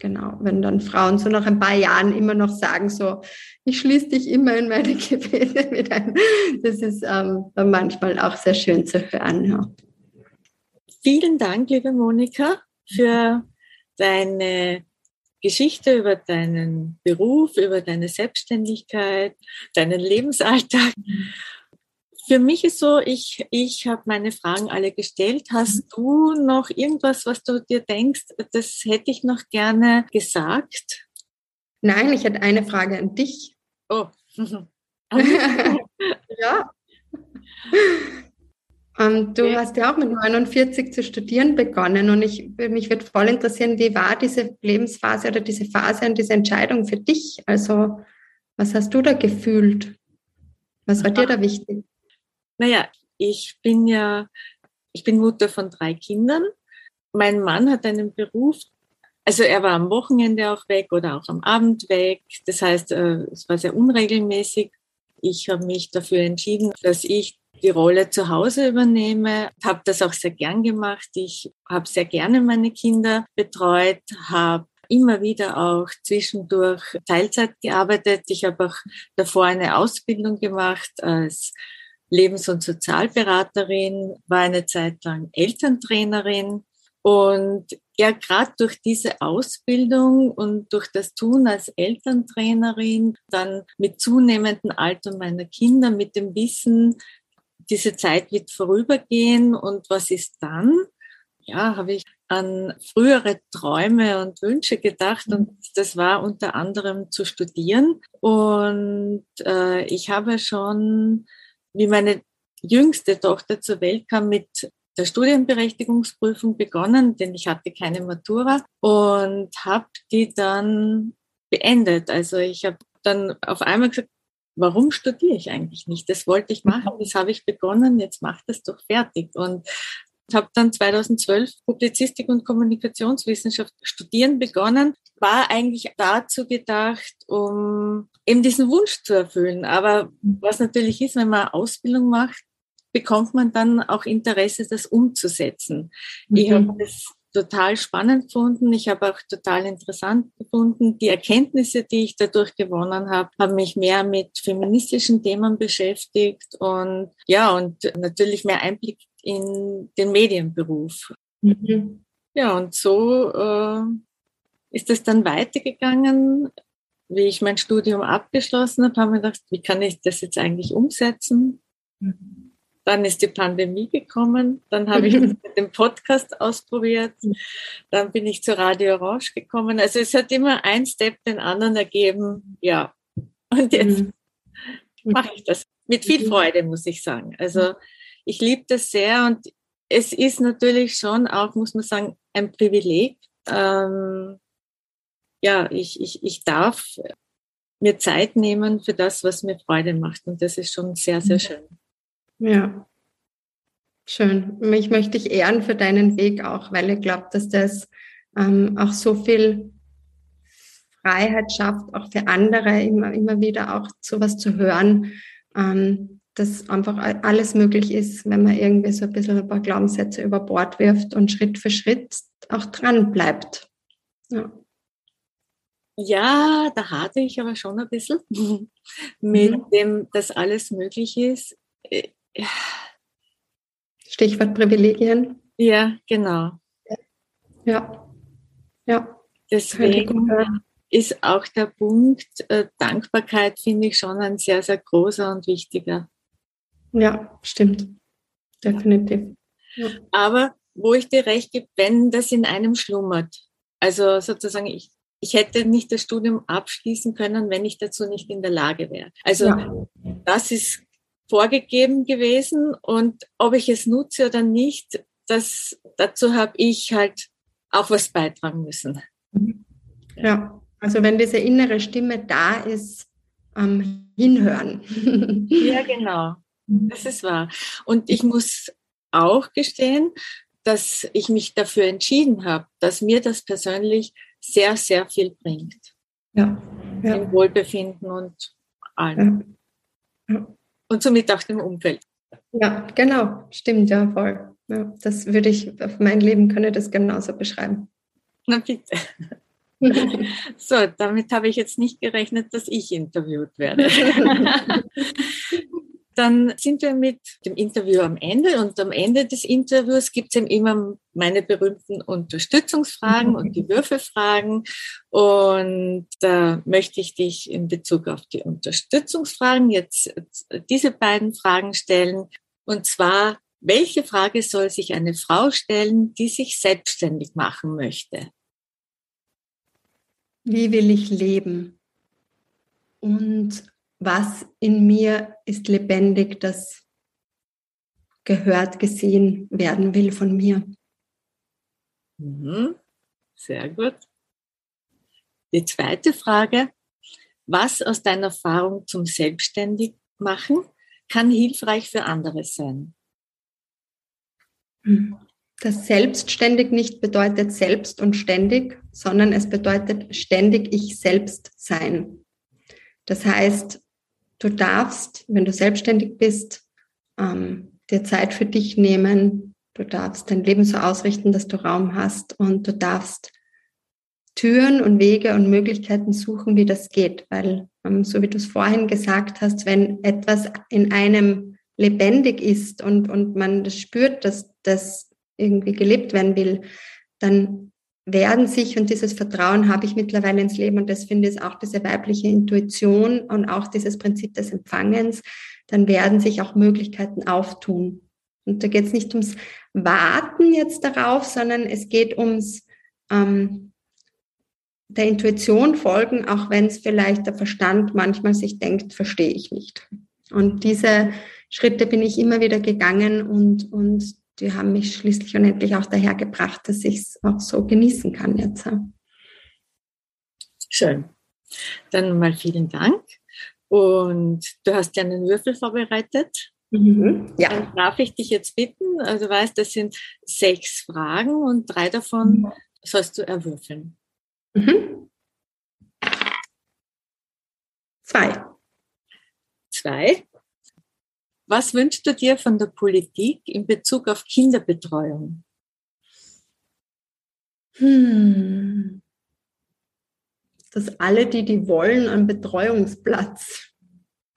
Genau, wenn dann Frauen so nach ein paar Jahren immer noch sagen, so, ich schließe dich immer in meine Gebete mit ein. Das ist ähm, manchmal auch sehr schön zu hören. Ja. Vielen Dank, liebe Monika, für deine Geschichte über deinen Beruf, über deine Selbstständigkeit, deinen Lebensalltag. Für mich ist so, ich, ich habe meine Fragen alle gestellt. Hast mhm. du noch irgendwas, was du dir denkst, das hätte ich noch gerne gesagt? Nein, ich hätte eine Frage an dich. Oh. ja. Um, du okay. hast ja auch mit 49 zu studieren begonnen und ich, mich würde voll interessieren, wie war diese Lebensphase oder diese Phase und diese Entscheidung für dich? Also, was hast du da gefühlt? Was war dir da wichtig? Naja, ich bin ja, ich bin Mutter von drei Kindern. Mein Mann hat einen Beruf, also er war am Wochenende auch weg oder auch am Abend weg. Das heißt, äh, es war sehr unregelmäßig. Ich habe mich dafür entschieden, dass ich die Rolle zu Hause übernehme, habe das auch sehr gern gemacht. Ich habe sehr gerne meine Kinder betreut, habe immer wieder auch zwischendurch Teilzeit gearbeitet. Ich habe auch davor eine Ausbildung gemacht als Lebens- und Sozialberaterin, war eine Zeit lang Elterntrainerin und ja, gerade durch diese Ausbildung und durch das Tun als Elterntrainerin, dann mit zunehmendem Alter meiner Kinder, mit dem Wissen, diese Zeit wird vorübergehen und was ist dann? Ja, habe ich an frühere Träume und Wünsche gedacht und das war unter anderem zu studieren. Und äh, ich habe schon wie meine jüngste Tochter zur Welt kam, mit der Studienberechtigungsprüfung begonnen, denn ich hatte keine Matura und habe die dann beendet. Also ich habe dann auf einmal gesagt, warum studiere ich eigentlich nicht? Das wollte ich machen, das habe ich begonnen, jetzt mach das doch fertig. Und habe dann 2012 Publizistik und Kommunikationswissenschaft studieren begonnen, war eigentlich dazu gedacht, um eben diesen Wunsch zu erfüllen. Aber was natürlich ist, wenn man Ausbildung macht, bekommt man dann auch Interesse, das umzusetzen. Mhm. Ich habe das total spannend gefunden. Ich habe auch total interessant gefunden. Die Erkenntnisse, die ich dadurch gewonnen habe, haben mich mehr mit feministischen Themen beschäftigt und ja, und natürlich mehr Einblick in den Medienberuf. Mhm. Ja, und so äh, ist es dann weitergegangen. Wie ich mein Studium abgeschlossen habe, habe ich gedacht, wie kann ich das jetzt eigentlich umsetzen? Mhm. Dann ist die Pandemie gekommen, dann habe ich den Podcast ausprobiert, dann bin ich zu Radio Orange gekommen. Also es hat immer ein Step den anderen ergeben. Ja, und jetzt mhm. mache ich das mit viel Freude, muss ich sagen. Also ich liebe das sehr und es ist natürlich schon auch, muss man sagen, ein Privileg. Ähm, ja, ich, ich, ich darf mir Zeit nehmen für das, was mir Freude macht. Und das ist schon sehr, sehr mhm. schön. Ja, schön. Mich möchte ich ehren für deinen Weg auch, weil ich glaube, dass das ähm, auch so viel Freiheit schafft, auch für andere immer, immer wieder auch sowas zu hören. Ähm, dass einfach alles möglich ist, wenn man irgendwie so ein bisschen ein paar Glaubenssätze über Bord wirft und Schritt für Schritt auch dran bleibt. Ja. Ja, da hatte ich aber schon ein bisschen mit mhm. dem, dass alles möglich ist. Äh, Stichwort Privilegien. Ja, genau. Ja. Ja. Deswegen ist auch der Punkt äh, Dankbarkeit, finde ich, schon ein sehr, sehr großer und wichtiger. Ja, stimmt. Definitiv. Ja. Aber wo ich dir recht gebe, wenn das in einem schlummert, also sozusagen, ich, ich hätte nicht das Studium abschließen können, wenn ich dazu nicht in der Lage wäre. Also ja. das ist vorgegeben gewesen und ob ich es nutze oder nicht, das, dazu habe ich halt auch was beitragen müssen. Ja, also wenn diese innere Stimme da ist, ähm, hinhören. ja, genau. Das ist wahr. Und ich muss auch gestehen, dass ich mich dafür entschieden habe, dass mir das persönlich sehr, sehr viel bringt. Ja. ja. Im Wohlbefinden und allem. Ja. Ja. Und somit auch dem Umfeld. Ja, genau. Stimmt, ja, voll. Ja, das würde ich, auf mein Leben könne das genauso beschreiben. Na bitte. so, damit habe ich jetzt nicht gerechnet, dass ich interviewt werde. Dann sind wir mit dem Interview am Ende und am Ende des Interviews gibt es immer meine berühmten Unterstützungsfragen und die Würfelfragen. Und da möchte ich dich in Bezug auf die Unterstützungsfragen jetzt diese beiden Fragen stellen. Und zwar, welche Frage soll sich eine Frau stellen, die sich selbstständig machen möchte? Wie will ich leben? Und was in mir ist lebendig, das gehört, gesehen werden will von mir. Mhm. Sehr gut. Die zweite Frage, was aus deiner Erfahrung zum Selbstständigmachen kann hilfreich für andere sein? Das selbstständig nicht bedeutet selbst und ständig, sondern es bedeutet ständig ich selbst sein. Das heißt, Du darfst, wenn du selbstständig bist, ähm, dir Zeit für dich nehmen. Du darfst dein Leben so ausrichten, dass du Raum hast und du darfst Türen und Wege und Möglichkeiten suchen, wie das geht. Weil, ähm, so wie du es vorhin gesagt hast, wenn etwas in einem lebendig ist und, und man das spürt, dass das irgendwie gelebt werden will, dann werden sich, und dieses Vertrauen habe ich mittlerweile ins Leben, und das finde ich auch diese weibliche Intuition und auch dieses Prinzip des Empfangens, dann werden sich auch Möglichkeiten auftun. Und da geht es nicht ums Warten jetzt darauf, sondern es geht ums ähm, der Intuition folgen, auch wenn es vielleicht der Verstand manchmal sich denkt, verstehe ich nicht. Und diese Schritte bin ich immer wieder gegangen und, und die haben mich schließlich und endlich auch daher gebracht, dass ich es auch so genießen kann jetzt. Schön. Dann mal vielen Dank. Und du hast ja einen Würfel vorbereitet. Mhm, ja. Dann darf ich dich jetzt bitten, also du weißt, das sind sechs Fragen und drei davon mhm. sollst du erwürfeln. Mhm. Zwei. Zwei. Was wünschst du dir von der Politik in Bezug auf Kinderbetreuung? Hm. Dass alle, die die wollen, einen Betreuungsplatz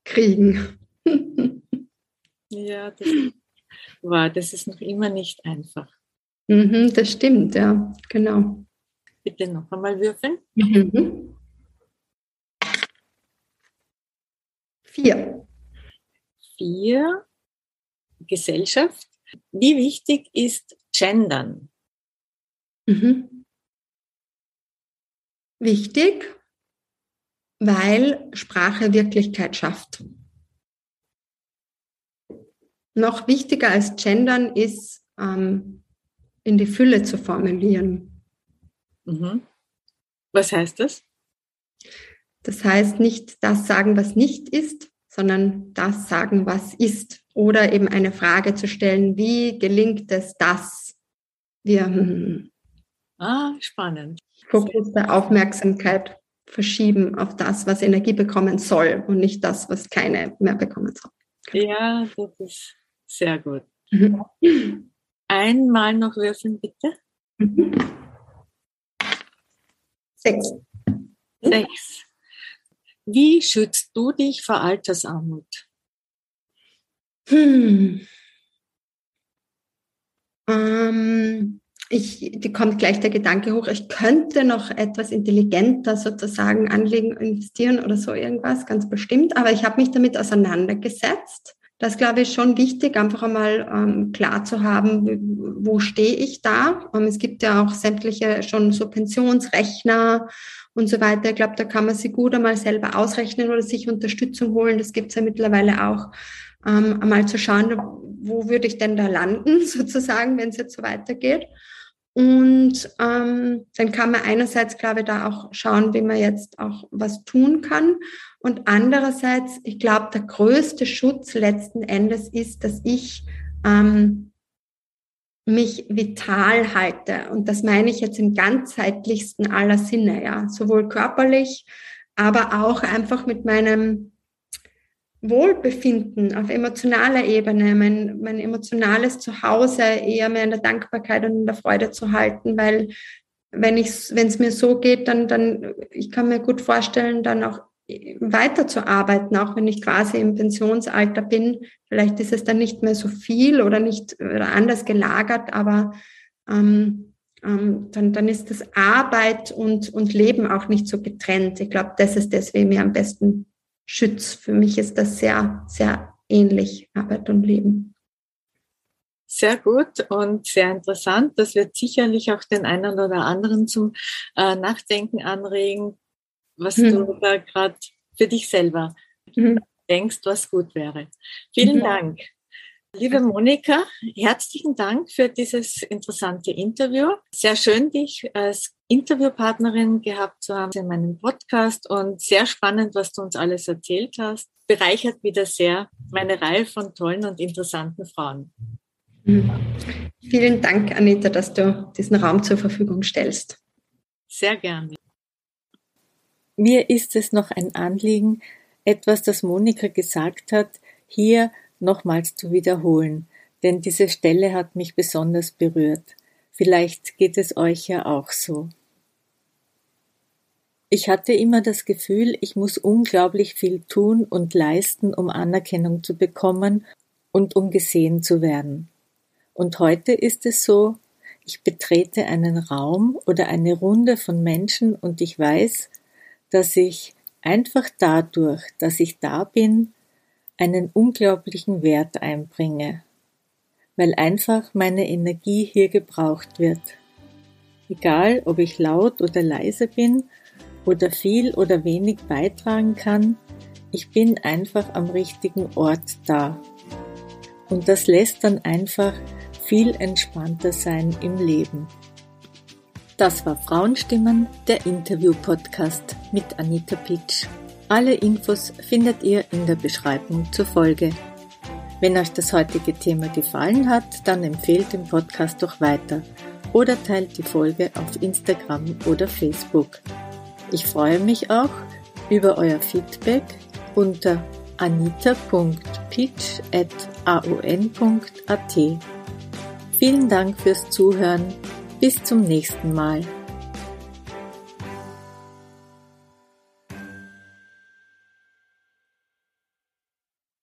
kriegen. ja, das, wow, das ist noch immer nicht einfach. Mhm, das stimmt, ja, genau. Bitte noch einmal würfeln. Mhm. Vier vier Gesellschaft. Wie wichtig ist Gendern? Mhm. Wichtig, weil Sprache Wirklichkeit schafft. Noch wichtiger als Gendern ist, ähm, in die Fülle zu formulieren. Mhm. Was heißt das? Das heißt nicht das sagen, was nicht ist, sondern das sagen, was ist. Oder eben eine Frage zu stellen, wie gelingt es, dass wir hm, ah, spannend. Fokus der Aufmerksamkeit verschieben auf das, was Energie bekommen soll und nicht das, was keine mehr bekommen soll. Ja, das ist sehr gut. Mhm. Einmal noch würfeln, bitte. Mhm. Sechs. Sechs. Wie schützt du dich vor Altersarmut? Hm. Ähm, ich, die kommt gleich der Gedanke hoch, ich könnte noch etwas intelligenter sozusagen anlegen, investieren oder so irgendwas, ganz bestimmt. Aber ich habe mich damit auseinandergesetzt. Das glaube ich schon wichtig, einfach einmal ähm, klar zu haben, wo stehe ich da. Ähm, es gibt ja auch sämtliche schon so Pensionsrechner und so weiter. Ich glaube, da kann man sich gut einmal selber ausrechnen oder sich Unterstützung holen. Das gibt es ja mittlerweile auch. Ähm, einmal zu schauen, wo würde ich denn da landen, sozusagen, wenn es jetzt so weitergeht. Und ähm, dann kann man einerseits, glaube ich, da auch schauen, wie man jetzt auch was tun kann. Und andererseits, ich glaube, der größte Schutz letzten Endes ist, dass ich ähm, mich vital halte. Und das meine ich jetzt im ganzheitlichsten aller Sinne, ja, sowohl körperlich, aber auch einfach mit meinem Wohlbefinden auf emotionaler Ebene, mein, mein emotionales Zuhause eher mehr in der Dankbarkeit und in der Freude zu halten, weil wenn es mir so geht, dann, dann, ich kann mir gut vorstellen, dann auch weiterzuarbeiten, auch wenn ich quasi im Pensionsalter bin. Vielleicht ist es dann nicht mehr so viel oder nicht oder anders gelagert, aber ähm, ähm, dann, dann ist das Arbeit und, und Leben auch nicht so getrennt. Ich glaube, das ist das, wie mir am besten schützt. Für mich ist das sehr, sehr ähnlich, Arbeit und Leben. Sehr gut und sehr interessant. Das wird sicherlich auch den einen oder anderen zum äh, Nachdenken anregen, was hm. du da gerade für dich selber hm. denkst, was gut wäre. Vielen hm. Dank. Liebe Monika, herzlichen Dank für dieses interessante Interview. Sehr schön, dich als Interviewpartnerin gehabt zu haben in meinem Podcast und sehr spannend, was du uns alles erzählt hast. Bereichert wieder sehr meine Reihe von tollen und interessanten Frauen. Mhm. Vielen Dank, Anita, dass du diesen Raum zur Verfügung stellst. Sehr gerne. Mir ist es noch ein Anliegen, etwas, das Monika gesagt hat, hier nochmals zu wiederholen, denn diese Stelle hat mich besonders berührt. Vielleicht geht es euch ja auch so. Ich hatte immer das Gefühl, ich muss unglaublich viel tun und leisten, um Anerkennung zu bekommen und um gesehen zu werden. Und heute ist es so, ich betrete einen Raum oder eine Runde von Menschen und ich weiß, dass ich einfach dadurch, dass ich da bin, einen unglaublichen Wert einbringe, weil einfach meine Energie hier gebraucht wird. Egal, ob ich laut oder leise bin oder viel oder wenig beitragen kann, ich bin einfach am richtigen Ort da. Und das lässt dann einfach viel entspannter sein im Leben. Das war Frauenstimmen, der Interview-Podcast mit Anita Pitsch. Alle Infos findet ihr in der Beschreibung zur Folge. Wenn euch das heutige Thema gefallen hat, dann empfehlt den Podcast doch weiter oder teilt die Folge auf Instagram oder Facebook. Ich freue mich auch über euer Feedback unter anita.pitch.aon.at. Vielen Dank fürs Zuhören. Bis zum nächsten Mal.